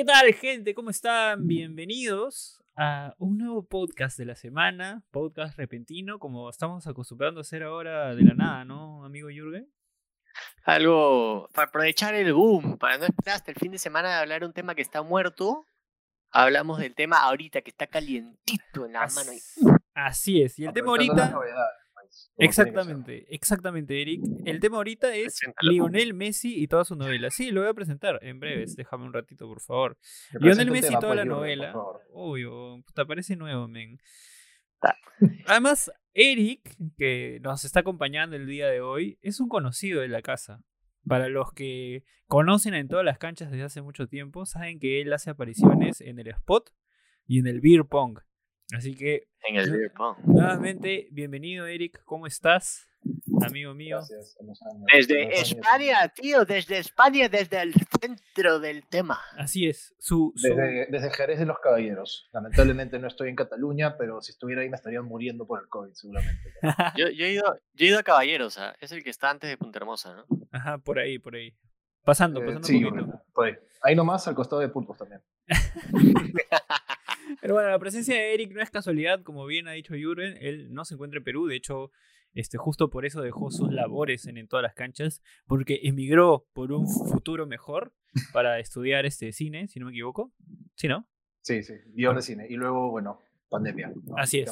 ¿Qué tal, gente? ¿Cómo están? Bienvenidos a un nuevo podcast de la semana, podcast repentino, como estamos acostumbrando a hacer ahora de la nada, ¿no, amigo Jürgen? Algo para aprovechar el boom, para no esperar hasta el fin de semana de hablar un tema que está muerto. Hablamos del tema ahorita que está calientito en la mano. Así es, y el tema ahorita... Exactamente, exactamente, Eric. El tema ahorita es Lionel Messi y toda su novela. Sí, lo voy a presentar en breves. Déjame un ratito, por favor. Lionel Messi y toda la novela. Obvio, te parece nuevo, men. Además, Eric, que nos está acompañando el día de hoy, es un conocido de la casa. Para los que conocen en todas las canchas desde hace mucho tiempo, saben que él hace apariciones en el spot y en el beer pong. Así que. En el Nuevamente, bienvenido, Eric. ¿Cómo estás? Amigo mío. Gracias, desde España, tío, desde España, desde el centro del tema. Así es. Su, Desde, Jerez de los Caballeros. Lamentablemente no estoy en Cataluña, pero si estuviera ahí me estarían muriendo por el COVID, seguramente. yo, he ido, yo he ido a Caballeros, ¿ah? es el que está antes de Punta Hermosa, ¿no? Ajá, por ahí, por ahí. Pasando, eh, pasando un poquito. por ahí. ahí nomás, al costado de Pulpos también. Pero bueno, la presencia de Eric no es casualidad, como bien ha dicho Jürgen, él no se encuentra en Perú, de hecho, este, justo por eso dejó sus labores en, todas las canchas, porque emigró por un futuro mejor para estudiar este cine, si no me equivoco. ¿Sí, no? Sí, sí, guion de cine. Y luego, bueno, pandemia. Así es.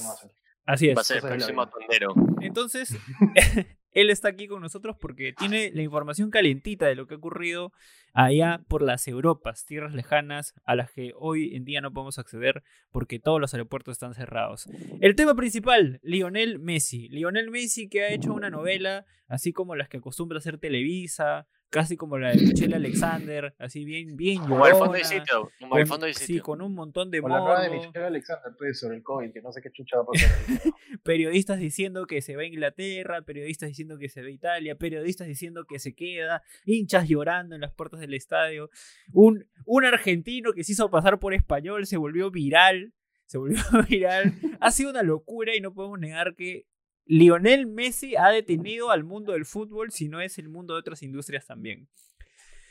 Así es. Va a ser el próximo tondero. Entonces, él está aquí con nosotros porque tiene la información calientita de lo que ha ocurrido allá por las Europas, tierras lejanas a las que hoy en día no podemos acceder porque todos los aeropuertos están cerrados. El tema principal, Lionel Messi. Lionel Messi que ha hecho una novela, así como las que acostumbra hacer Televisa, casi como la de Michelle Alexander, así bien, bien Como el fondo de sitio, como el fondo de sitio. Sí, con un montón de la de Michelle Alexander, pues, sobre el COVID, que no sé qué chucha va a pasar. periodistas diciendo que se va a Inglaterra, periodistas diciendo que se va a Italia, periodistas diciendo que se queda, hinchas llorando en las puertas del estadio. Un, un argentino que se hizo pasar por español se volvió viral, se volvió viral. Ha sido una locura y no podemos negar que Lionel Messi ha detenido al mundo del fútbol, si no es el mundo de otras industrias también.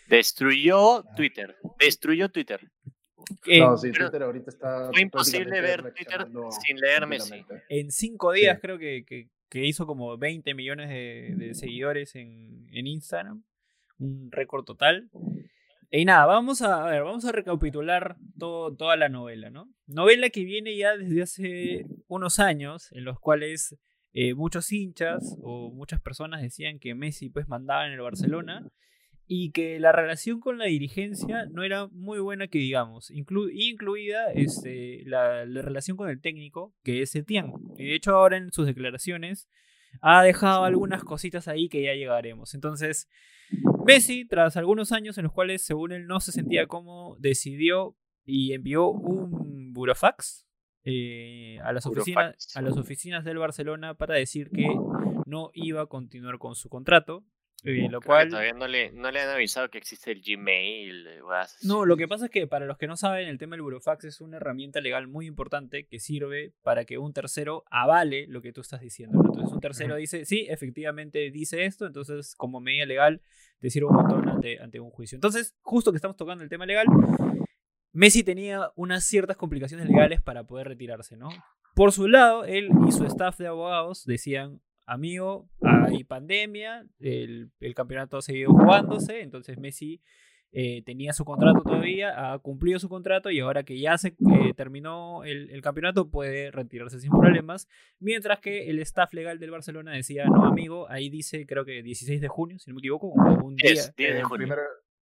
Destruyó Twitter. Destruyó Twitter. no, sí, Twitter ahorita está. Fue imposible ver Twitter sin leer Messi. En cinco días creo que, que, hizo como 20 millones de, seguidores en, en, Instagram. Un récord total. Y nada, vamos a, ver, vamos a recapitular todo, toda la novela, ¿no? Novela que viene ya desde hace unos años, en los cuales eh, muchos hinchas o muchas personas decían que Messi pues mandaba en el Barcelona y que la relación con la dirigencia no era muy buena que digamos, incluida este, la, relación con el técnico que es Etienne. De hecho ahora en sus declaraciones ha dejado algunas cositas ahí que ya llegaremos. Entonces, Messi, tras algunos años en los cuales según él no se sentía cómodo, decidió y envió un burofax eh, a, las oficinas, a las oficinas del Barcelona para decir que no iba a continuar con su contrato. Eh, lo cual... todavía no le, no le han avisado que existe el Gmail. No, lo que pasa es que para los que no saben, el tema del burofax es una herramienta legal muy importante que sirve para que un tercero avale lo que tú estás diciendo. Entonces un tercero dice, sí, efectivamente dice esto, entonces como medida legal te sirve un montón ante, ante un juicio. Entonces, justo que estamos tocando el tema legal, Messi tenía unas ciertas complicaciones legales para poder retirarse, ¿no? Por su lado, él y su staff de abogados decían, amigo, hay pandemia, el, campeonato ha seguido jugándose, entonces Messi eh, tenía su contrato todavía, ha cumplido su contrato y ahora que ya se eh, terminó el, campeonato puede retirarse sin problemas, mientras que el staff legal del Barcelona decía, no amigo, ahí dice creo que 16 de junio, si no me equivoco, un día. 10 de junio.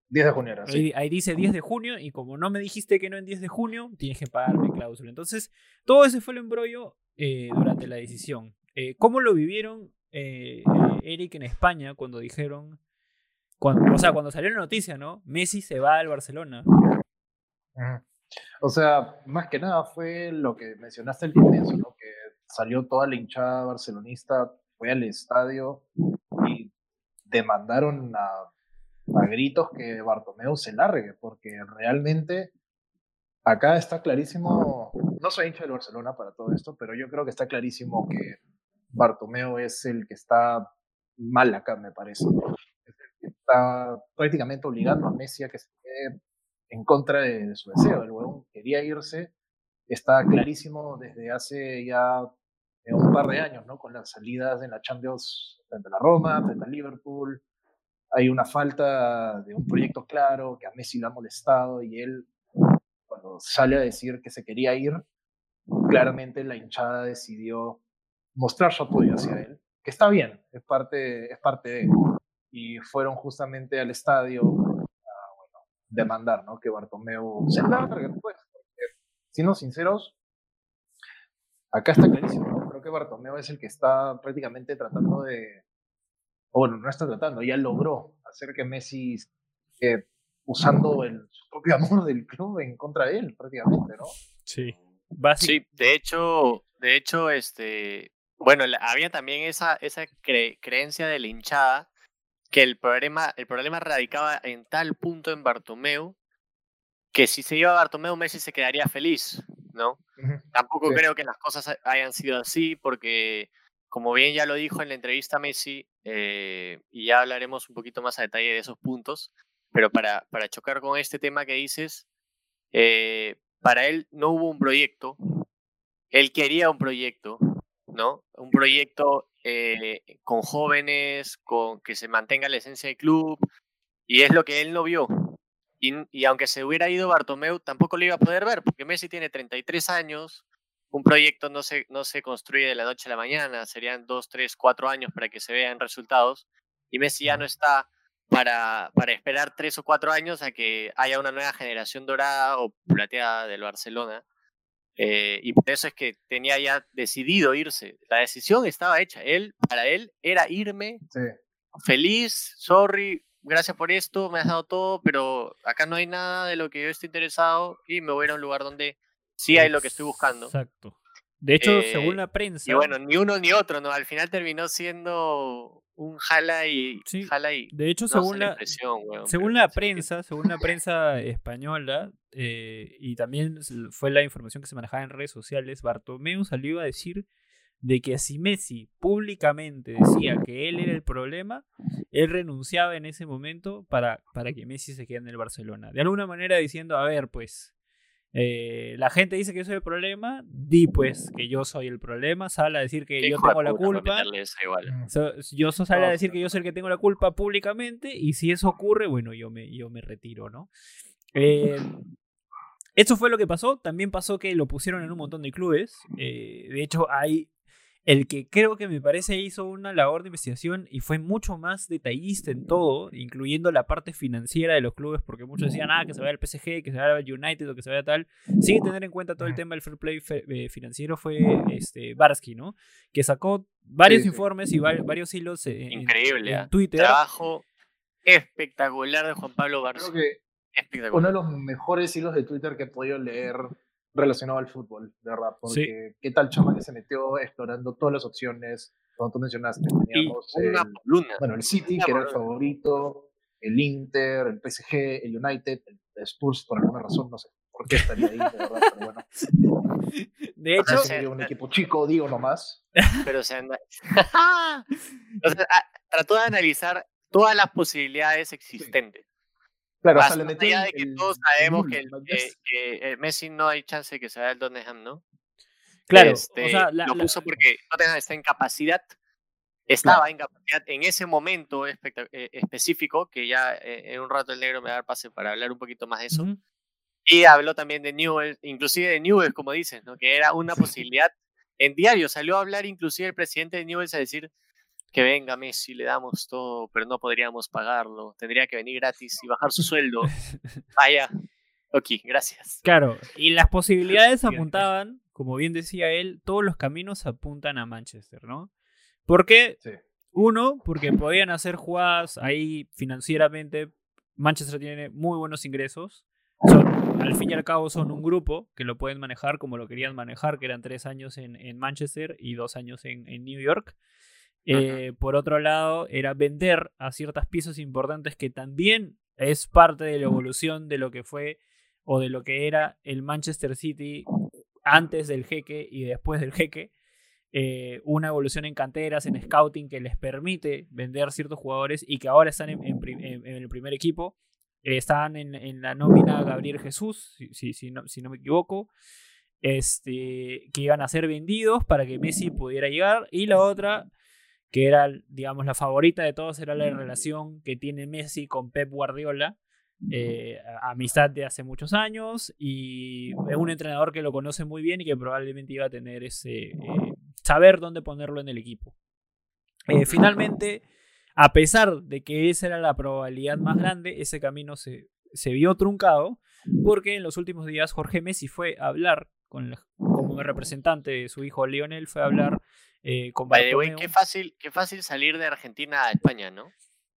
10 de junio era, ahí, dice 10 de junio y como no me dijiste que no en 10 de junio, tienes que pagarme cláusula. Entonces, todo ese fue el embrollo eh, durante la decisión. Eh, ¿Cómo lo vivieron eh, Eric en España cuando dijeron, cuando, o sea, cuando salió la noticia, ¿no? Messi se va al Barcelona. O sea, más que nada fue lo que mencionaste al comienzo, ¿no? Que salió toda la hinchada barcelonista, fue al estadio y demandaron a a gritos que Bartomeu se largue, porque realmente acá está clarísimo, no soy hincha del Barcelona para todo esto, pero yo creo que está clarísimo que Bartomeu es el que está mal acá, me parece. Está prácticamente obligando a Messi a que se quede en contra de, su deseo. El huevón quería irse, está clarísimo desde hace ya eh, un par de años, ¿no? Con las salidas en la Champions frente a la Roma, frente a Liverpool. Hay una falta de un proyecto claro que a Messi le ha molestado y él, cuando sale a decir que se quería ir, claramente la hinchada decidió mostrar su apoyo hacia él, que está bien, es parte, es parte de él. Y fueron justamente al estadio demandar, ¿no? Que Bartomeu se largue, pues. Siendo sinceros, acá está clarísimo. Creo que Bartomeu es el que está prácticamente tratando de, o bueno, no está tratando, ya logró hacer que Messi, eh, usando el, su propio amor del club en contra de él, prácticamente, ¿no? Sí. Sí, de hecho, de hecho, este, bueno, había también esa, esa creencia de la hinchada que el problema, el problema radicaba en tal punto en Bartomeu que si se iba a Bartomeu, Messi se quedaría feliz, ¿no? Tampoco creo que las cosas hayan sido así, porque como bien ya lo dijo en la entrevista Messi, eh, y ya hablaremos un poquito más a detalle de esos puntos, pero para, chocar con este tema que dices, eh, para él no hubo un proyecto, él quería un proyecto, ¿no? Un proyecto eh, con jóvenes, con que se mantenga la esencia del club, y es lo que él no vio. Y, aunque se hubiera ido Bartomeu, tampoco lo iba a poder ver, porque Messi tiene 33 años, un proyecto no se, no se construye de la noche a la mañana, serían 2, 3, 4 años para que se vean resultados, y Messi ya no está para, para esperar 3 o 4 años a que haya una nueva generación dorada o plateada del Barcelona. Eh, y por eso es que tenía ya decidido irse. La decisión estaba hecha. Él, para él, era irme feliz, sorry, gracias por esto, me has dado todo, pero acá no hay nada de lo que yo estoy interesado y me voy a ir a un lugar donde sí hay lo que estoy buscando. Exacto. De hecho, según eh, la prensa. Y bueno, ni uno ni otro, ¿no? Al final terminó siendo un jala y. jala y de hecho, según la, según la prensa, según la prensa española, eh, y también fue la información que se manejaba en redes sociales, Bartomeu salió a decir de que si Messi públicamente decía que él era el problema, él renunciaba en ese momento para, para que Messi se quede en el Barcelona. De alguna manera diciendo, a ver, pues, eh, la gente dice que yo soy el problema, di pues que yo soy el problema, sale a decir que yo tengo la culpa. yo sale a decir que yo soy el que tengo la culpa públicamente y si eso ocurre, bueno, yo me, yo me retiro, ¿no? Eh, eso fue lo que pasó. También pasó que lo pusieron en un montón de clubes. Eh, de hecho, hay el que creo que me parece hizo una labor de investigación y fue mucho más detallista en todo, incluyendo la parte financiera de los clubes, porque muchos decían, ah, que se vaya al PSG, que se vaya al United o que se vaya tal. Sin tener en cuenta todo el tema del fair play eh, financiero fue este Barsky, ¿no? Que sacó varios informes y varios hilos en, Increíble, en, ¿ah? Twitter. Trabajo espectacular de Juan Pablo Barsky. uno de los mejores hilos de Twitter que he podido leer relacionado al fútbol, de verdad, porque qué tal chama que se metió explorando todas las opciones, como tú mencionaste, teníamos el, bueno, el City, que era el favorito, el Inter, el PSG, el United, el Spurs, por alguna razón, no sé por qué estaría ahí, de verdad, pero bueno. De hecho, sería un equipo chico, digo nomás. Pero se anda... o sea, trató de analizar todas las posibilidades existentes. Claro, Más allá de que todos sabemos que, que, Messi no hay chance de que se vaya al Tottenham, ¿no? Claro, este, lo puso porque Tottenham está en capacidad, estaba en capacidad en ese momento eh, específico, que ya eh, en un rato el negro me va a dar pase para hablar un poquito más de eso. Y habló también de Newell, inclusive de Newell, como dices, ¿no? que era una posibilidad. En diario salió a hablar inclusive el presidente de Newell a decir, que venga Messi, le damos todo, pero no podríamos pagarlo, tendría que venir gratis y bajar su sueldo. Vaya, ok, gracias. Claro, y las posibilidades apuntaban, como bien decía él, todos los caminos apuntan a Manchester, ¿no? Porque, uno, porque podían hacer jugadas ahí financieramente, Manchester tiene muy buenos ingresos, son, al fin y al cabo son un grupo que lo pueden manejar como lo querían manejar, que eran tres años en, en Manchester y dos años en, en New York. Eh, por otro lado, era vender a ciertas piezas importantes que también es parte de la evolución de lo que fue o de lo que era el Manchester City antes del jeque y después del jeque. Eh, una evolución en canteras, en scouting que les permite vender ciertos jugadores y que ahora están en, el primer equipo. estaban en, en, la nómina Gabriel Jesús, si, si, no, si no me equivoco, este, que iban a ser vendidos para que Messi pudiera llegar. Y la otra, que era, digamos, la favorita de todos, era la relación que tiene Messi con Pep Guardiola. Eh, amistad de hace muchos años y es un entrenador que lo conoce muy bien y que probablemente iba a tener ese eh, saber dónde ponerlo en el equipo. Eh, finalmente, a pesar de que esa era la probabilidad más grande, ese camino se, se vio truncado porque en los últimos días Jorge Messi fue a hablar con como representante de su hijo Lionel, fue a hablar eh, con Bartomeu. qué fácil, qué fácil salir de Argentina a España, ¿no?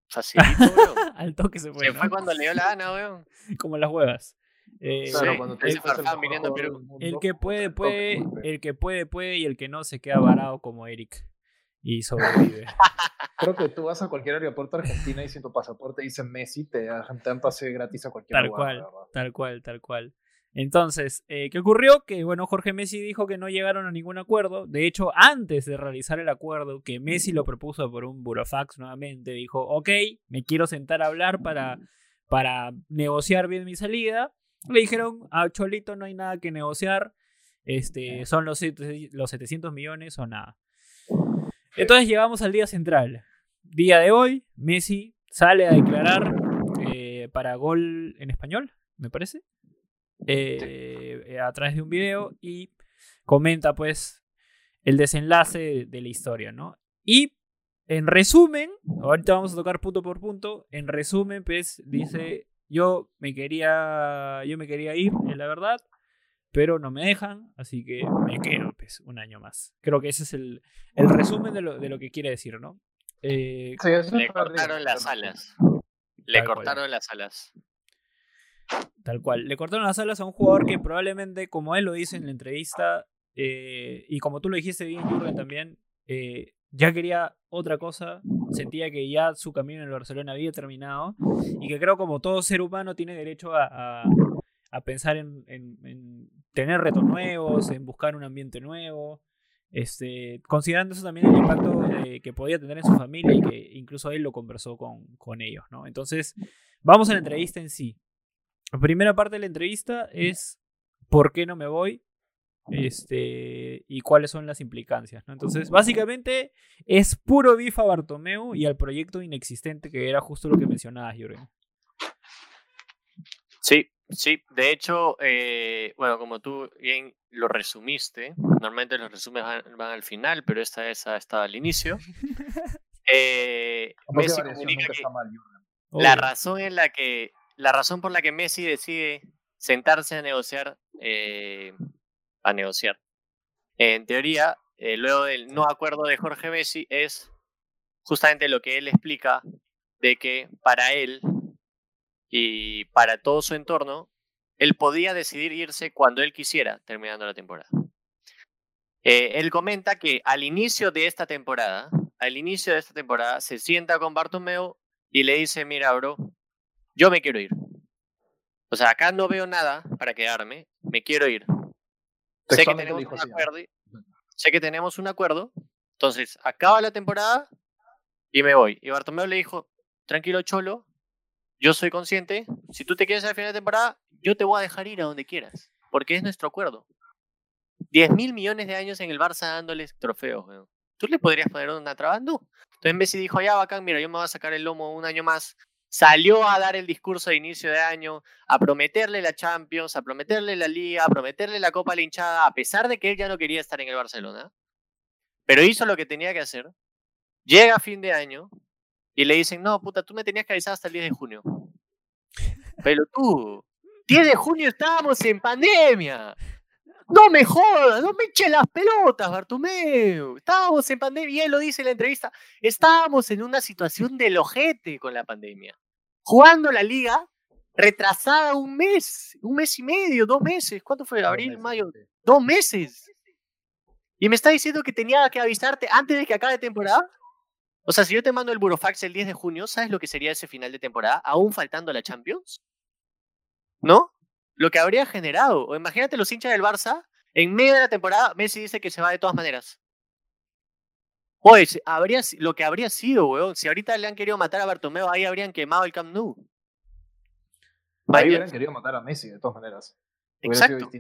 Facilito, weón. Al toque se fue. Se fue cuando le dio la gana, weón. Como las huevas. Eh, el, que puede, puede, el que puede, puede, y el que no se queda varado como Eric. Y sobrevive. Creo que tú vas a cualquier aeropuerto argentino y sin tu pasaporte dicen Messi, te dan pase gratis a cualquier tal lugar. Cual, tal cual, tal cual. Entonces, eh, ¿qué ocurrió? Que bueno, Jorge Messi dijo que no llegaron a ningún acuerdo. De hecho, antes de realizar el acuerdo, que Messi lo propuso por un burofax nuevamente, dijo, ok, me quiero sentar a hablar para, para negociar bien mi salida. Le dijeron, a Cholito no hay nada que negociar, este, son los, los 700 millones o nada. Entonces llegamos al día central. Día de hoy, Messi sale a declarar eh, para gol en español, me parece. Eh, a través de un video y comenta pues el desenlace de, la historia, ¿no? Y en resumen, ahorita vamos a tocar punto por punto, en resumen pues dice, yo me quería, yo me quería ir, es la verdad, pero no me dejan, así que me quedo pues un año más. Creo que ese es el, el resumen de lo, de lo que quiere decir, ¿no? Eh, le cortaron las alas. Le cortaron las alas. Tal cual. Le cortaron las alas a un jugador que probablemente, como él lo dice en la entrevista, eh, y como tú lo dijiste bien, Jürgen, también, eh, ya quería otra cosa, sentía que ya su camino en el Barcelona había terminado, y que creo como todo ser humano tiene derecho a, a, pensar en, en, tener retos nuevos, en buscar un ambiente nuevo. Este, considerando eso también el impacto que podía tener en su familia y que incluso él lo conversó con, con ellos, ¿no? Entonces, vamos a la entrevista en sí. La primera parte de la entrevista es ¿por qué no me voy? Este, y cuáles son las implicancias, ¿no? Entonces, básicamente es puro bifa a Bartomeu y al proyecto inexistente que era justo lo que mencionabas, Jürgen. Sí, sí, de hecho, eh, bueno, como tú bien lo resumiste, normalmente los resúmenes van, al final, pero esta vez ha estado al inicio. Eh, Messi comunica que la razón en la que la razón por la que Messi decide sentarse a negociar, eh, a negociar, en teoría, eh, luego del no acuerdo de Jorge Messi, es justamente lo que él explica de que para él y para todo su entorno, él podía decidir irse cuando él quisiera, terminando la temporada. Eh, él comenta que al inicio de esta temporada, al inicio de esta temporada, se sienta con Bartomeu y le dice, mira, bro, yo me quiero ir. O sea, acá no veo nada para quedarme, me quiero ir. Sé que, tenemos un acuerdo, sé que tenemos un acuerdo, entonces acaba la temporada y me voy. Y Bartomeu le dijo, tranquilo Cholo, yo soy consciente, si tú te quieres al final de temporada, yo te voy a dejar ir a donde quieras, porque es nuestro acuerdo. 10 mil millones de años en el Barça dándoles trofeos, ¿Tú le podrías poner una traba? No. Entonces Messi dijo, ya bacán, mira, yo me voy a sacar el lomo un año más, salió a dar el discurso de inicio de año, a prometerle la Champions, a prometerle la Liga, a prometerle la Copa Linchada, a pesar de que él ya no quería estar en el Barcelona. Pero hizo lo que tenía que hacer. Llega a fin de año y le dicen, no, puta, tú me tenías que avisar hasta el 10 de junio. Pero tú, 10 de junio estábamos en pandemia. No me jodas, no me eches las pelotas, Bartomeu. Estábamos en pandemia, y él lo dice en la entrevista, estábamos en una situación del ojete con la pandemia. Jugando la liga retrasada un mes, un mes y medio, dos meses. ¿Cuánto fue? Abril, mayo. Dos meses. Y me está diciendo que tenía que avisarte antes de que acabe temporada. O sea, si yo te mando el Burofax el 10 de junio, ¿sabes lo que sería ese final de temporada? Aún faltando la Champions. ¿No? Lo que habría generado. O imagínate los hinchas del Barça, en medio de la temporada, Messi dice que se va de todas maneras. Oye, habría, lo que habría sido, weón. Si ahorita le han querido matar a Bartomeu, ahí habrían quemado el Camp Nou. Ahí hubieran querido matar a Messi, de todas maneras. Exacto.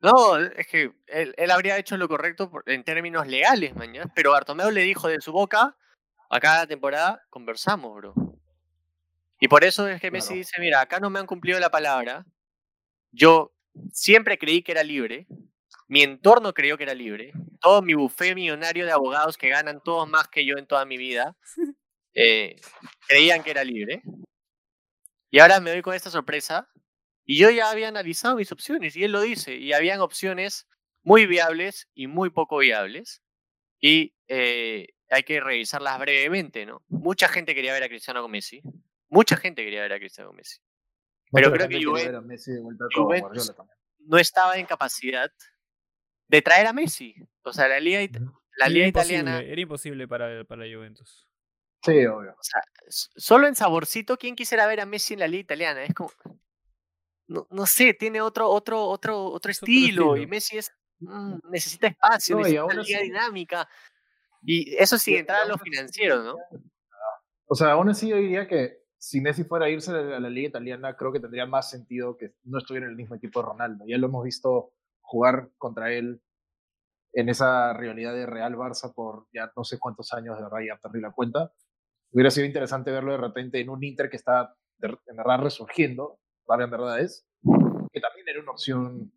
No, es que él, él, habría hecho lo correcto en términos legales, mañana. Pero Bartomeu le dijo de su boca, a cada temporada conversamos, bro. Y por eso es que Messi dice, mira, acá no me han cumplido la palabra. Yo siempre creí que era libre. Mi entorno creyó que era libre. Todo mi buffet millonario de abogados que ganan todos más que yo en toda mi vida, eh, creían que era libre. Y ahora me doy con esta sorpresa. Y yo ya había analizado mis opciones, y él lo dice. Y habían opciones muy viables y muy poco viables. Y eh, hay que revisarlas brevemente, ¿no? Mucha gente quería ver a Cristiano con Messi. Mucha gente quería ver a Cristiano con Messi. Pero creo que Juventus, no estaba en capacidad de traer a Messi. O sea, la liga, la liga italiana... Era imposible para, para Juventus. Sí, obvio. O sea, solo en saborcito, ¿quién quisiera ver a Messi en la liga italiana? Es como... No, no sé, tiene otro, otro, otro, otro, estilo, y Messi es, mm, necesita espacio, necesita una liga dinámica. Y eso sin entrar a lo financiero, ¿no? O sea, aún así yo diría que si Messi fuera a irse a la liga italiana, creo que tendría más sentido que no estuviera en el mismo equipo de Ronaldo. Ya lo hemos visto jugar contra él en esa rivalidad de Real Barça por ya no sé cuántos años, de verdad ya perdí la cuenta. Hubiera sido interesante verlo de repente en un Inter que está en verdad resurgiendo, en verdad es, que también era una opción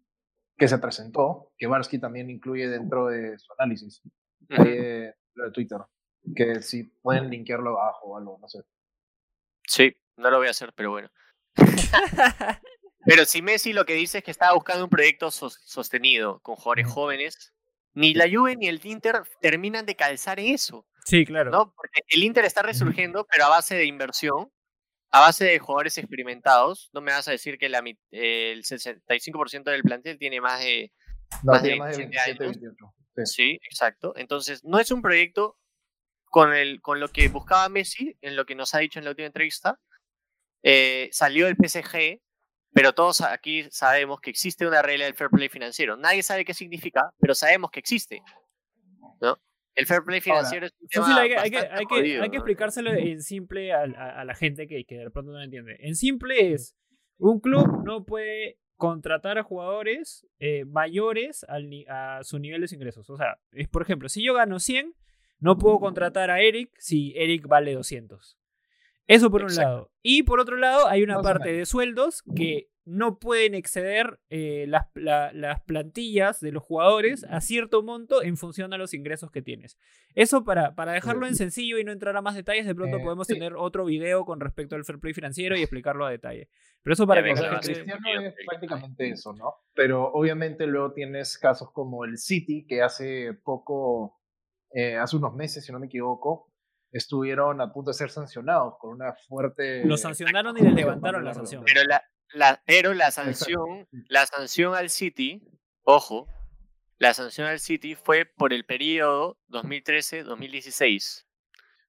que se presentó, que Barsky también incluye dentro de su análisis, de Twitter, que si pueden linkearlo abajo o algo, no sé. Sí, no lo voy a hacer, pero bueno. pero si Messi lo que dice es que estaba buscando un proyecto sostenido con jugadores jóvenes, ni la Juve ni el Inter terminan de calzar eso. Sí, claro. ¿no? Porque el Inter está resurgiendo, pero a base de inversión, a base de jugadores experimentados. No me vas a decir que la, el 65% del plantel tiene más de, más de, más de 27, años. Sí. sí, exacto. Entonces, no es un proyecto con, el, con lo que buscaba Messi, en lo que nos ha dicho en la última entrevista, eh, salió el PSG, pero todos aquí sabemos que existe una regla del fair play financiero. Nadie sabe qué significa, pero sabemos que existe. ¿no? El fair play financiero es un tema hay, que, hay, que, hay, que, hay, que, explicárselo en simple a, a, la gente que, que de pronto no entiende. En simple es, un club no puede contratar a jugadores eh, mayores al, a su nivel de ingresos. O sea, es, por ejemplo, si yo gano 100, no puedo contratar a Eric si Eric vale 200. Eso por un lado. Y por otro lado, hay una parte de sueldos que no pueden exceder eh, las, las, plantillas de los jugadores a cierto monto en función a los ingresos que tienes. Eso para, para dejarlo en sencillo y no entrar a más detalles, de pronto eh, podemos tener otro video con respecto al fair play financiero y explicarlo a detalle. Pero eso para que... Cristiano es prácticamente eso, ¿no? Pero obviamente luego tienes casos como el City, que hace poco eh, hace unos meses, si no me equivoco, estuvieron a punto de ser sancionados con una fuerte... Los sancionaron y les levantaron la sanción. Pero la, la, pero la sanción, la sanción al City, ojo, la sanción al City fue por el periodo 2013-2016.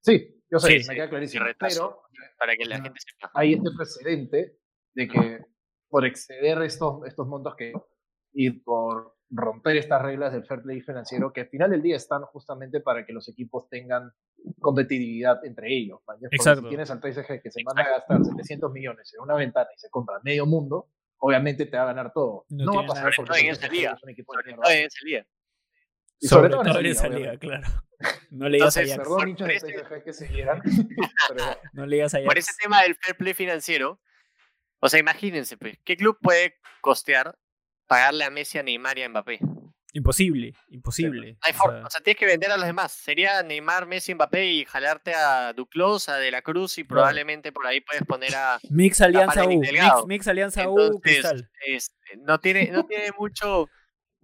Sí, yo sé, me queda clarísimo. Pero para que la gente sepa. Hay este precedente de que por exceder estos, estos montos que y por romper estas reglas del fair play financiero que al final del día están justamente para que los equipos tengan competitividad entre ellos. Exacto. si tienes al PSG que se manda a gastar 700 millones en una ventana y se compra medio mundo, obviamente te va a ganar todo. No, va a pasar porque en esa liga. un equipo de en esa liga. Y sobre, todo en esa liga, claro. No le digas a Perdón, hinchas de PSG que siguieran. no le digas a Por ese tema del fair play financiero, o sea, imagínense, pues, ¿qué club puede costear pagarle a Messi, a Neymar y a Mbappé. Imposible, imposible. hay forma. O sea, tienes que vender a los demás. Sería Neymar, Messi, Mbappé y jalarte a Duclos, a De la Cruz y probablemente por ahí puedes poner a. Mix Alianza U. Mix, Alianza U, Cristal. no, tiene, no tiene mucho,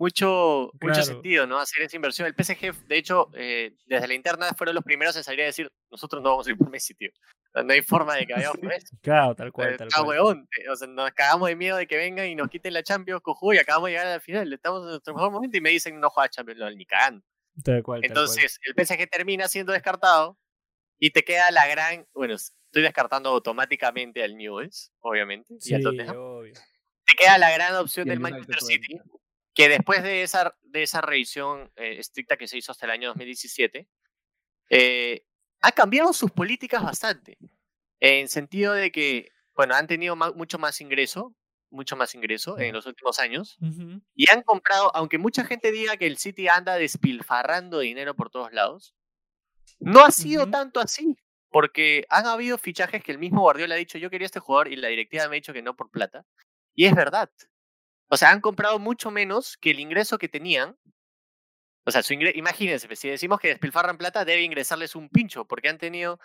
mucho, mucho sentido, ¿no? Hacer esa inversión. El PSG, de hecho, eh, desde la interna fueron los primeros en salir a decir: nosotros no vamos a ir por Messi, tío. No hay forma de que vayamos por Messi. Claro, tal cual, tal cual. Huevón. O sea, nos cagamos de miedo de que vengan y nos quiten la Champions, cojú, y acabamos de llegar al final. Estamos en nuestro mejor momento y me dicen: no juega Champions, ni cagando. Tal cual, Entonces, el PSG termina siendo descartado y te queda la gran. Bueno, estoy descartando automáticamente al Newells, obviamente. Sí, obvio. Te queda la gran opción del Manchester City que después de esa, de esa revisión eh, estricta que se hizo hasta el año 2017, eh, ha cambiado sus políticas bastante. En sentido de que bueno, han tenido ma- mucho más ingreso, mucho más ingreso en los últimos años. Ujú. Y han comprado, aunque mucha gente diga que el City anda despilfarrando dinero por todos lados, no ha sido Ujú. tanto así. Porque han habido fichajes que el mismo Guardiola ha dicho, yo quería este jugador y la directiva me ha dicho que no por plata. Y es verdad. O sea, han comprado mucho menos que el ingreso que tenían. O sea, su ingre- imagínense, pues, si decimos que despilfarran plata, debe ingresarles un pincho, porque han tenido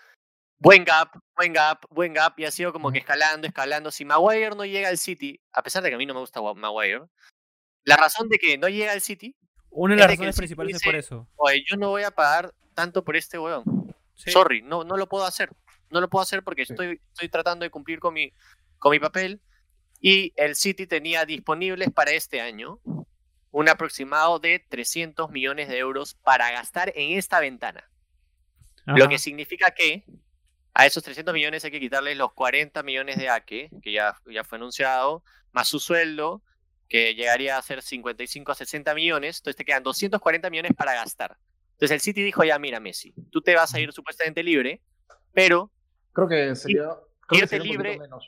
buen gap, buen gap, buen gap, y ha sido como que escalando, escalando. Si Maguire no llega al City, a pesar de que a mí no me gusta Maguire, la razón de que no llega al City, Una de las razones principales es por eso. oye, yo no voy a pagar tanto por este weón. Sí. Sorry, no, no lo puedo hacer. No lo puedo hacer porque Sí. estoy, estoy tratando de cumplir con mi, con mi papel. Y el City tenía disponibles para este año un aproximado de 300 millones de euros para gastar en esta ventana. Lo que significa que a esos 300 millones hay que quitarles los 40 millones de Ake, que ya, ya fue anunciado, más su sueldo, que llegaría a ser 55 a 60 millones. Entonces te quedan 240 millones para gastar. Entonces el City dijo, ya mira Messi, tú te vas a ir supuestamente libre, pero Creo que sería. Creo que libre- menos,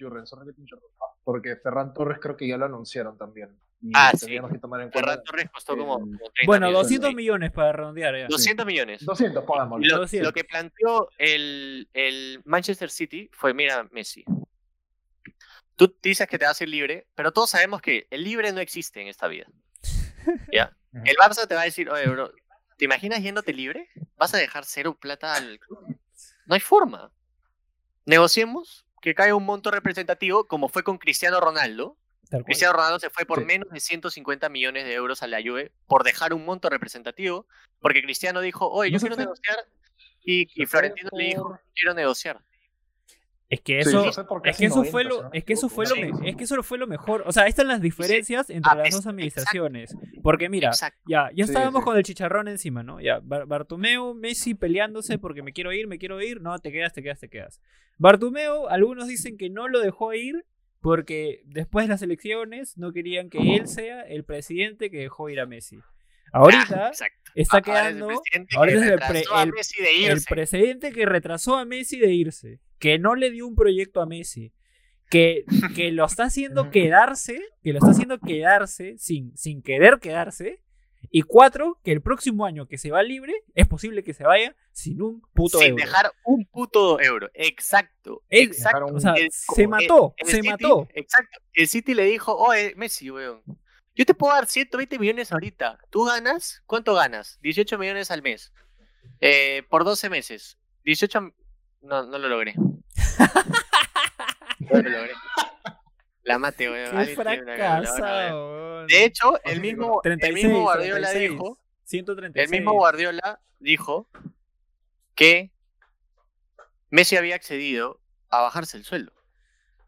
porque Ferran Torres creo que ya lo anunciaron también. Y Ah, sí. tendríamos que tomar en cuenta. Ferran Torres costó como, el- como 30 Bueno, millones. 200 Sí. millones para redondear ya. 200 millones. 200, pongámoslo. Lo, 200. lo que planteó el, el Manchester City fue, mira, Messi, tú dices que te vas a ir libre, pero todos sabemos que el libre no existe en esta vida. ¿Ya? El Barça te va a decir, oye, bro, ¿te imaginas yéndote libre? ¿Vas a dejar cero plata al club? No hay forma. Negociemos que caiga un monto representativo, como fue con Cristiano Ronaldo. Cristiano Ronaldo se fue por Sí. menos de 150 millones de euros a la Juve por dejar un monto representativo, porque Cristiano dijo, oye, yo quiero fue- negociar, y, y Florentino le dijo, quiero negociar. Es que Sí, eso, no sé es que eso fue 90, si lo, es que eso fue lo, es que eso fue lo mejor. O sea, ahí están las diferencias entre Ah, las es- dos exacto. administraciones. Porque mira, Exacto. ya, ya estábamos sí. con el chicharrón encima, ¿no? Ya, Bar- Bartomeu, Messi peleándose porque me quiero ir, me quiero ir. No, te quedas, te quedas, te quedas. Bartomeu, algunos dicen que no lo dejó ir porque después de las elecciones no querían que él sea el presidente que dejó ir a Messi. Ahorita Ah, está quedando ahora es el pre- el- presidente que retrasó a Messi de irse, que no le dio un proyecto a Messi, que, que lo está haciendo quedarse, que lo está haciendo quedarse sin, sin querer quedarse. Y cuatro, que el próximo año que se va libre, es posible que se vaya sin un puto sin euro. dejar un puto euro. Exacto. Exacto. O sea, El- se mató, el se City- mató. Exacto. El City le dijo, oye, Messi, weón, yo te puedo dar 120 millones ahorita. ¿Tú ganas? ¿Cuánto ganas? 18 millones al mes. Eh, por 12 meses. 18... No, no lo logré. No lo logré. La mate, weón. Qué fracasado. De hecho, el mismo, el 36, mismo Guardiola 36, dijo 136. el mismo Guardiola dijo que Messi había accedido a bajarse el sueldo.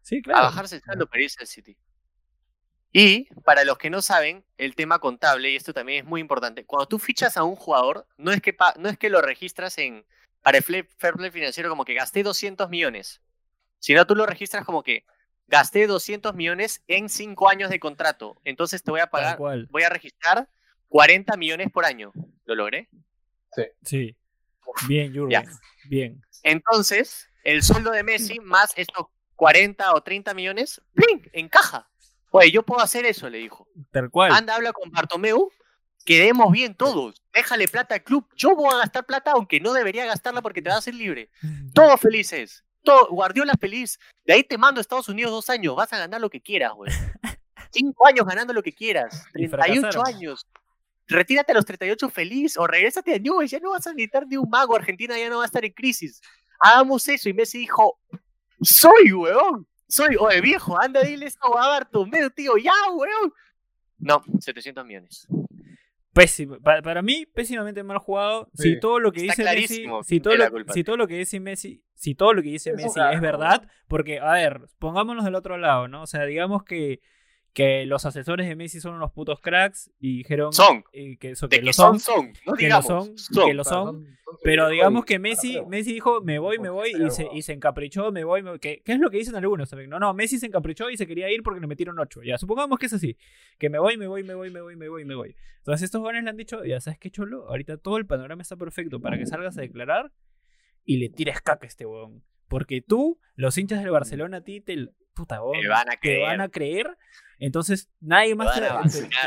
Sí, claro. A bajarse el sueldo para irse al City. Y para los que no saben, el tema contable, y esto también es muy importante, cuando tú fichas a un jugador, no es que, no es que lo registras en para el fair play financiero como que gasté 200 millones, sino tú lo registras como que gasté 200 millones en 5 años de contrato. Entonces te voy a pagar, cual. voy a registrar 40 millones por año. ¿Lo logré? Sí. Bien, Jurgen. Bien. Entonces, el sueldo de Messi más estos 40 o 30 millones, ¡pling! encaja. Oye, yo puedo hacer eso, le dijo. Tal cual. Anda, habla con Bartomeu, quedemos bien todos. Déjale plata al club. Yo voy a gastar plata, aunque no debería gastarla porque te vas a hacer libre. Todos felices. Todo, Guardiola feliz. De ahí te mando a Estados Unidos dos años. Vas a ganar lo que quieras, güey. Cinco años ganando lo que quieras. Y 38 fracasaron. años. Retírate a los 38 feliz o regrésate a Newell's. Ya no vas a necesitar ni un mago. Argentina ya no va a estar en crisis. Hagamos eso. Y Messi dijo, soy, weón. Soy, oye, viejo, anda, dile eso a Bartomeu, tío. Ya, weón. No, 700 millones. Pésimo. Pa- Para, mí, pésimamente mal jugado. Si Sí. todo lo que Está dice Messi, si todo, lo, si todo lo que dice Messi, si todo lo que dice Eso Messi es verdad, porque, a ver, pongámonos del otro lado, ¿no? O sea, digamos que, que los asesores de Messi son unos putos cracks y dijeron Son. y que, eso, De que que lo son, son, son. No que lo son, son. que lo son, pero digamos que Messi, Messi dijo, me voy, me voy, y se, y se encaprichó, me voy, me voy. Que, que es lo que dicen algunos también. No, no, Messi se encaprichó y se quería ir porque le metieron 8. Ya, supongamos que es así. Que me voy, me voy, me voy, me voy, me voy, me voy. Entonces estos jóvenes le han dicho, ya sabes qué cholo, ahorita todo el panorama está perfecto para que salgas a declarar y le tires caca a este huevón. porque tú, los hinchas del Barcelona, a ti te, puta, Te van a te van a creer. Entonces, nadie más van a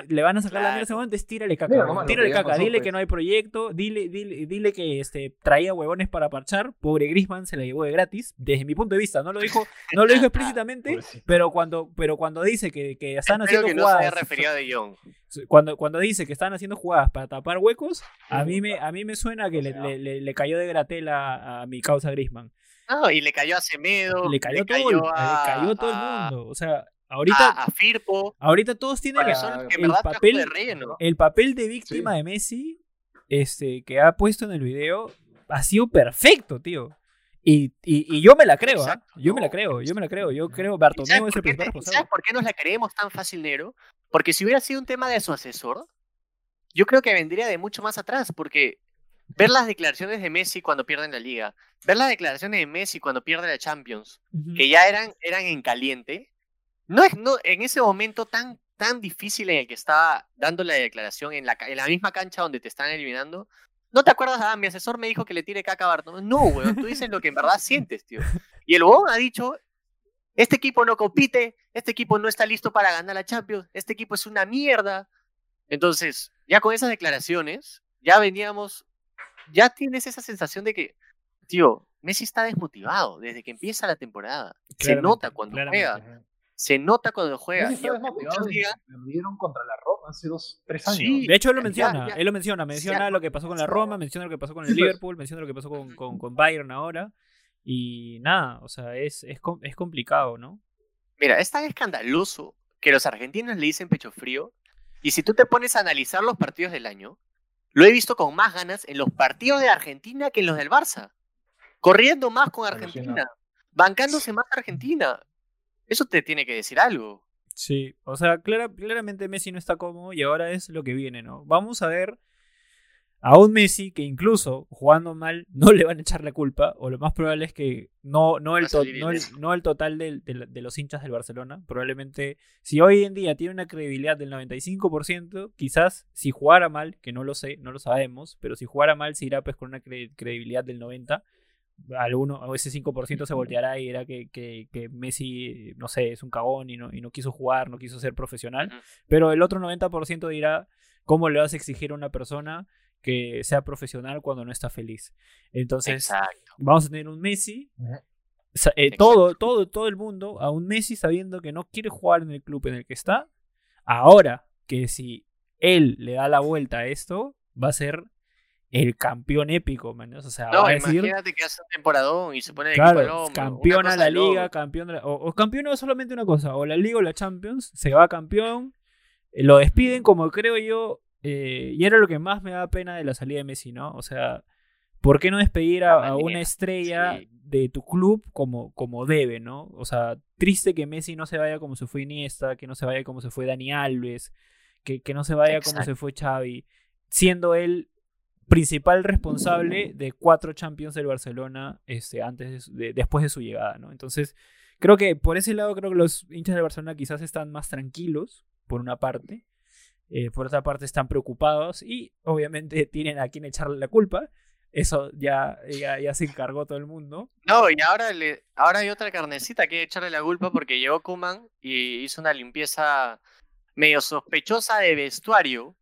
le van a sacar la mierda ese momento, es tírale caca. Mira, tírale que caca, pasó, dile que pues. no hay proyecto, dile, dile, dile que este, traía huevones para parchar. Pobre Grisman se la llevó de gratis, desde mi punto de vista. No lo dijo, no lo dijo explícitamente, Pobrecito. pero cuando, pero cuando dice que, que están Espero haciendo que no se haya jugadas. referido a De Jong. Cuando, cuando dice que están haciendo jugadas para tapar huecos, a mí me, a mí me suena que le, le- le- le cayó de gratela a, a mi causa Grisman. No, y le cayó a Semedo. Le cayó, todo, el- a- le cayó todo el mundo. O sea, ahorita, A, a Firpo. ahorita todos tienen que el verdad trajo papel, de relleno. el papel de víctima de Messi este, que ha puesto en el video ha sido perfecto, tío. Y, y, y yo me la creo, ¿ah? Yo me la creo, yo me la creo. Yo creo ¿Y Bartomeu ¿Sabes es el qué principal responsable. ¿Sabes por qué nos la creemos tan fácil, negro? Porque si hubiera sido un tema de su asesor, yo creo que vendría de mucho más atrás, porque ver las declaraciones de Messi cuando pierden la liga, ver las declaraciones de Messi cuando pierde la Champions, que ya eran, eran en caliente, no es no, en ese momento tan, tan difícil en el que estaba dando la declaración en la, en la misma cancha donde te están eliminando. ¿No te acuerdas? Ah, mi asesor me dijo que le tire caca a Bartomeu. No, weón, tú dices lo que en verdad sientes, tío. Y el huevón ha dicho, este equipo no compite, este equipo no está listo para ganar la Champions, este equipo es una mierda. Entonces, ya con esas declaraciones, ya veníamos, ya tienes esa sensación de que, tío, Messi está desmotivado desde que empieza la temporada. Se nota cuando juega, se nota cuando juega. Perdieron contra la Roma hace dos, tres años. Sí. De hecho, él lo menciona, ya. él lo menciona, menciona lo que pasó con la Roma, menciona lo que pasó con el Sí, pues. Liverpool, menciona lo que pasó con, con, con Bayern ahora. Y nada, o sea, es, es, es complicado, ¿no? Mira, es tan escandaloso que los argentinos le dicen pecho frío. Y si tú te pones a analizar los partidos del año, lo he visto con más ganas en los partidos de Argentina que en los del Barça. Corriendo más con Alucina. Argentina, bancándose más a Argentina. Eso te tiene que decir algo. Sí, o sea, clara- claramente Messi no está cómodo y ahora es lo que viene, ¿no? Vamos a ver a un Messi que incluso jugando mal no le van a echar la culpa, o lo más probable es que no, no, el, to- no, el, ileso. no el total del- de, los hinchas del Barcelona. Probablemente, si hoy en día tiene una credibilidad del 95%, quizás si jugara mal, que no lo sé, no lo sabemos, pero si jugara mal, se irá pues con una cre- credibilidad del 90%. Alguno, o ese 5% se volteará y dirá que, que, que Messi, no sé, es un cagón y no, y no quiso jugar, no quiso ser profesional. Pero el otro 90% dirá cómo le vas a exigir a una persona que sea profesional cuando no está feliz. Entonces, Exacto. vamos a tener un Messi, eh, todo, todo, todo el mundo, a un Messi sabiendo que no quiere jugar en el club en el que está. Ahora que si él le da la vuelta a esto, va a ser el campeón épico, man. O sea, No, va a decir, imagínate que hace un temporadón y se pone el Claro, una campeona cosa la liga, campeón de la- o, o campeón no solamente una cosa, o la liga o la Champions, se va campeón, eh, lo despiden como creo yo, eh, y era lo que más me da pena de la salida de Messi, ¿no? O sea, ¿por qué no despedir a, a una estrella sí. de tu club como, como debe, ¿no? O sea, triste que Messi no se vaya como se fue Iniesta, que no se vaya como se fue Dani Alves, que, que no se vaya como se fue Xavi, siendo él principal responsable de cuatro Champions del Barcelona este, antes de su- de- después de su llegada, ¿no? Entonces, creo que por ese lado creo que los hinchas del Barcelona quizás están más tranquilos, por una parte. Eh, por otra parte están preocupados y obviamente tienen a quien echarle la culpa. Eso ya, ya, se encargó todo el mundo. No, y ahora, le, ahora hay otra carnecita que echarle la culpa porque llegó Kuman y hizo una limpieza medio sospechosa de vestuario.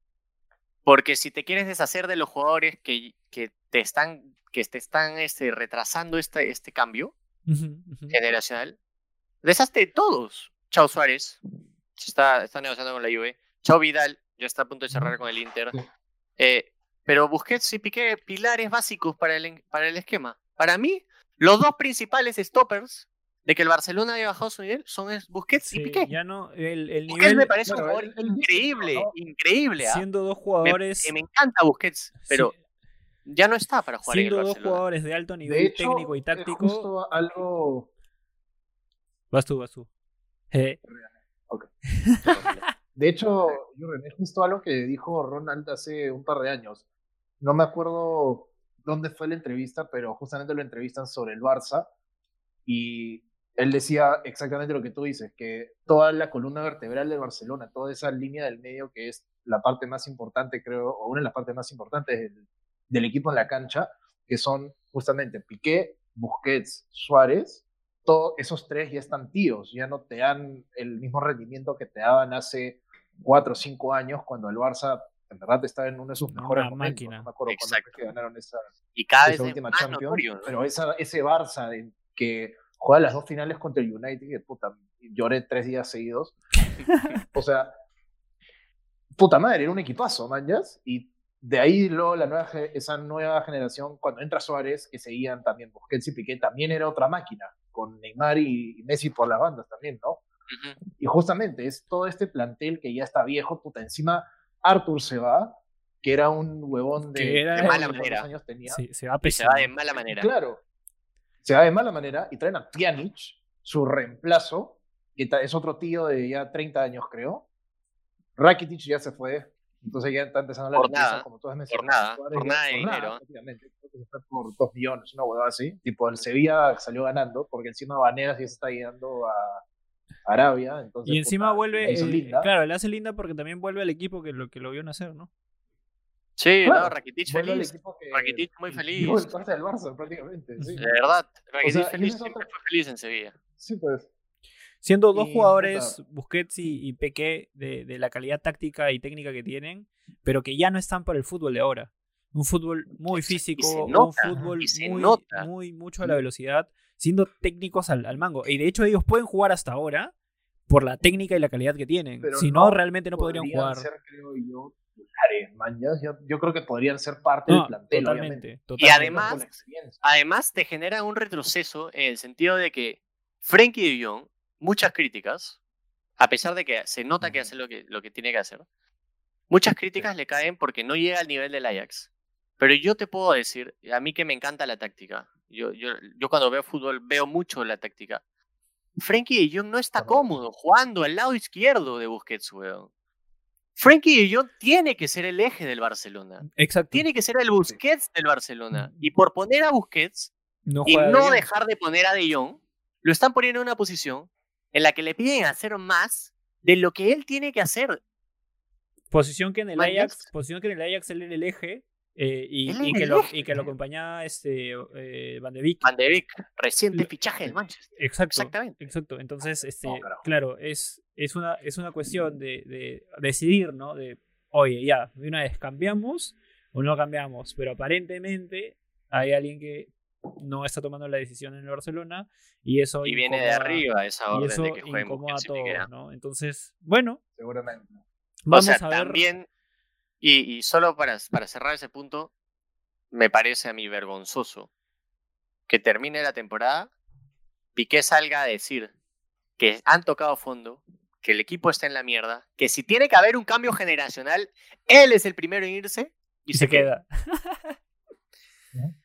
Porque si te quieres deshacer de los jugadores que, que te están, que te están este, retrasando este, este cambio Ujú, ujú. generacional, deshazte de todos. Chao Suárez, está, está negociando con la Juve. Chao Vidal, ya está a punto de cerrar con el Inter. Sí. Eh, pero Busquets y Piqué, pilares básicos para el, para el esquema. Para mí, los dos principales stoppers de que el Barcelona haya bajado su nivel son es Busquets y Piqué. ya no, el, el Busquets nivel, me parece un jugador dice increíble, increíble. ¿ah? siendo dos Me, jugadores, que me encanta Busquets, pero sí, ya no está para jugar en el siendo dos jugadores de alto nivel De hecho, técnico y es táctico, justo algo. vas tú, vas tú. Eh, De hecho, Jürgen, es justo algo que dijo Ronald hace un par de años. No me acuerdo dónde fue la entrevista, pero justamente lo entrevistan sobre el Barça y él decía exactamente lo que tú dices, que toda la columna vertebral del Barcelona, toda esa línea del medio que es la parte más importante, creo, o una de las partes más importantes del, del equipo en la cancha, que son justamente Piqué, Busquets, Suárez, todos esos tres ya están tíos, ya no te dan el mismo rendimiento que te daban hace cuatro o cinco años cuando el Barça en verdad estaba en uno de sus mejores momentos. máquina. No me acuerdo cuándo Exacto. que ganaron esa, Y cada vez esa última más Champions, notorio, ¿no? pero esa, ese Barça de- que juega las dos finales contra el United, que puta, lloré tres días seguidos. o sea, puta madre, era un equipazo, manjas, y de ahí luego la nueva, esa nueva generación, cuando entra Suárez, que seguían también Busquets y Piqué, también era otra máquina, con Neymar y, y Messi por las bandas también, ¿no? Ujú. Y justamente es todo este plantel que ya está viejo, puta, encima Arthur se va, que era un huevón de, Que era- De mala manera. años tenía. Sí, se va Y se va de mala manera. Claro. Se va de mala manera y traen a Pjanic, su reemplazo, que es otro tío de ya 30 años, creo. Rakitic ya se fue, entonces ya está empezando la limpieza, como todas por nada, por nada de dinero. prácticamente. Creo que se fue por 2 millones, una huevada así. Tipo, el Sevilla salió ganando, porque encima Vanegas ya se está yendo a Arabia. Entonces, Y encima puta, vuelve, eh, linda. claro, le hace linda porque también vuelve al equipo que lo, que lo vio nacer, ¿no? Sí, Claro, no, Rakitic feliz. equipo que- Rakitic muy feliz. pase del Barça, prácticamente. Sí, De verdad, Rakitic sea, feliz, siempre otro- fue feliz en Sevilla. sí pues. Siendo dos Y, jugadores. Busquets y, y Peque, de, de la calidad táctica y técnica que tienen, pero que ya no están para el fútbol de ahora. Un fútbol muy físico, se un nota, fútbol muy, nota. muy mucho a la velocidad, siendo técnicos al, al mango. Y de hecho ellos pueden jugar hasta ahora por la técnica y la calidad que tienen. Pero si no, no realmente no podrían jugar. ser, creo yo, titulares, man. Ya- Yo, yo creo que podrían ser parte No, del plantel, totalmente, obviamente. totalmente. además-. Además, te genera un retroceso en el sentido de que Frenkie de Jong, muchas críticas, a pesar de que se nota que hace lo que, lo que tiene que hacer, muchas críticas le caen porque no llega al nivel del Ajax. Pero yo te puedo decir, a mí que me encanta la táctica, yo, yo, yo cuando veo fútbol veo mucho la táctica. Frenkie de Jong no está cómodo jugando al lado izquierdo de Busquets, weón. De Jong tiene que ser el eje del Barcelona. Exacto. Tiene que ser el Busquets del Barcelona. Y por poner a Busquets, no y no dejar de poner a De Jong, lo están poniendo en una posición en la que le piden hacer más de lo que él tiene que hacer. Posición que en el. Ajax, posición que en el Ajax él era el eje eh, y, y que lo, y que lo acompañaba este eh, Van de Beek. Van de Beek, reciente Lo- fichaje del Manchester. Exacto. Exactamente. Exacto. Entonces, este, No, carajo. claro, es, es una, es una cuestión de, de decidir, ¿no? De, oye, ya, de una vez cambiamos o no cambiamos. Pero aparentemente hay alguien que no está tomando la decisión en el Barcelona y eso Y viene de incomoda- arriba esa y orden eso de que incomoda a y todos, ¿no? Entonces, bueno, Seguramente. vamos o sea, a ver. también, y, y solo para, para cerrar ese punto, me parece a mí vergonzoso que termine la temporada, Piqué salga a decir que han tocado fondo, que el equipo está en la mierda, que si tiene que haber un cambio generacional, él es el primero en irse y, y se queda.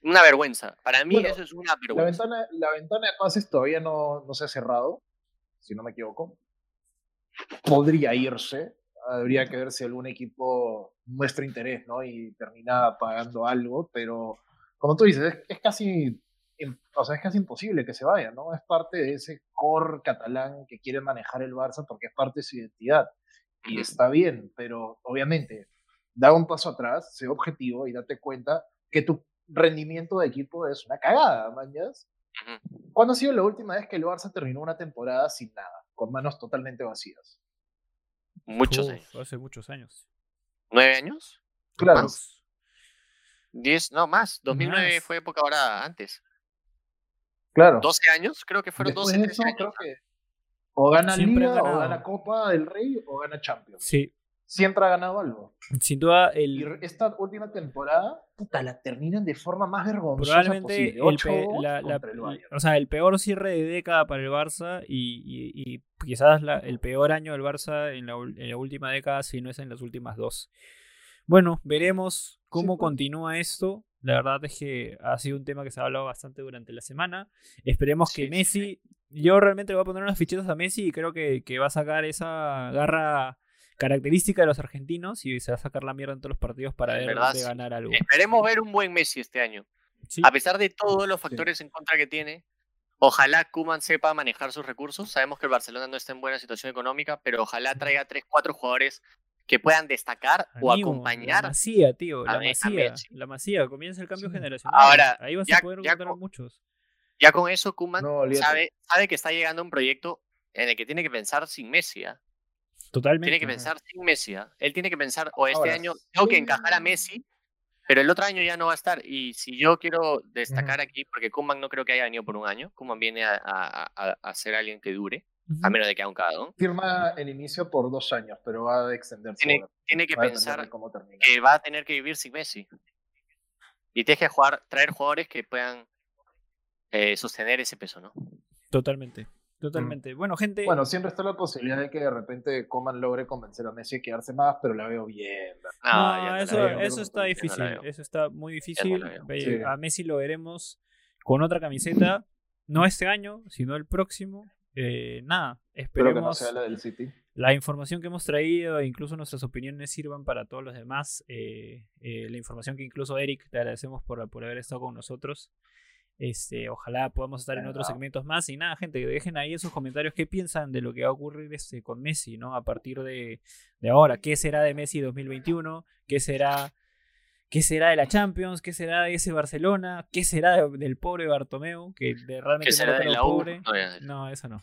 Una vergüenza. Para mí Bueno, eso es una La vergüenza. ventana, la ventana de pases todavía no, no se ha cerrado, si no me equivoco. Podría irse. Habría que ver si algún equipo muestra interés, ¿no? Y termina pagando algo, pero como tú dices, es, es casi, o sea, es casi imposible que se vaya, ¿no? Es parte de ese core catalán que quiere manejar el Barça porque es parte de su identidad. Y está bien, pero obviamente, da un paso atrás, sé objetivo y date cuenta que tu rendimiento de equipo es una cagada, mañas. ¿Cuándo ha sido la última vez que el Barça terminó una temporada sin nada, con manos totalmente vacías? Muchos Uf, años. Hace muchos años. ¿Nueve años? Claro, Más. ¿Diez? No, más. 2009 Más. fue época ahora antes. claro. ¿12 años? Creo que fueron Después 12, de 13 eso, años. creo que o gana Siempre Liga, o gana Copa del Rey, o gana Champions. Sí, Siempre ha ganado algo. sin duda Y el, re- esta última temporada, puta, la terminan de forma más vergonzosa probablemente posible. el, pe- la- el o sea, el peor cierre de década para el Barça y, y- y quizás la- el peor año del Barça en la, en la última década, si no es en las últimas dos. Bueno, veremos cómo pues. continúa esto. La verdad es que ha sido un tema que se ha hablado bastante durante la semana. Esperemos que sí, Messi, yo realmente le voy a poner unas fichitas a Messi y creo que, que va a sacar esa garra característica de los argentinos y se va a sacar la mierda en todos los partidos para ver de ganar algo. Esperemos ver un buen Messi este año. Sí. A pesar de todos los factores en contra que tiene, ojalá Kuman sepa manejar sus recursos. Sabemos que el Barcelona no está en buena situación económica, pero ojalá traiga 3, 4 jugadores que puedan destacar o acompañar. La Masía, tío, a la Masía. La Masía, comienza el cambio Sí. generacional. Ahora, Ahí vas ya- a poder ya encontrar co- muchos. Ya con eso, Kuman No, sabe, sabe que está llegando un proyecto en el que tiene que pensar sin Messi. ¿ah? Totalmente. Tiene que pensar sin Messi. ¿ah? Él tiene que pensar, o este Ahora, año tengo que encajar a Messi, pero el otro año ya no va a estar. Y si yo quiero destacar aquí, porque Kuman no creo que haya venido por un año, Kuman viene a, a- a- a ser alguien que dure, a menos de que haga un cagón. Firma el inicio por dos años, pero va a extenderse. Tiene, que pensar cómo que va a tener que vivir sin Messi. Y tienes que jugar, traer jugadores que puedan eh, sostener ese peso, ¿no? Totalmente. Totalmente. Bueno, gente. Bueno, siempre está la posibilidad de que de repente Coman logre convencer a Messi a quedarse más, pero la veo bien. ¿verdad? No, No, ya no la eso, veo. eso está no difícil. Eso está muy difícil. Sí. A Messi lo veremos con otra camiseta. No este año, sino el próximo. Eh, nada, que no esperemos sea la del City. la información que hemos traído incluso nuestras opiniones sirvan para todos los demás. Eh, eh, la información que incluso Eric, te agradecemos por, por haber estado con nosotros. Este, ojalá podamos estar en otros segmentos más. Y nada, gente, dejen ahí en sus comentarios qué piensan de lo que va a ocurrir este, con Messi, ¿no? A partir de, de ahora. ¿Qué será de Messi 2021? ¿Qué será, ¿Qué será de la Champions? ¿Qué será de ese Barcelona? ¿Qué será de- del pobre Bartomeu? Que de- realmente no será lo de creo la U. pobre. No, eso no.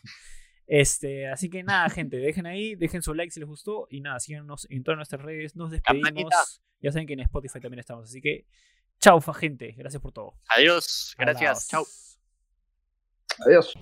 Este, así que nada, gente, dejen ahí, dejen su like si les gustó y nada, síganos en todas nuestras redes, nos despedimos. Campanita. Ya saben que en Spotify también estamos, así que chau, fa gente, gracias por todo. Adiós. Gracias. Chao. Adiós.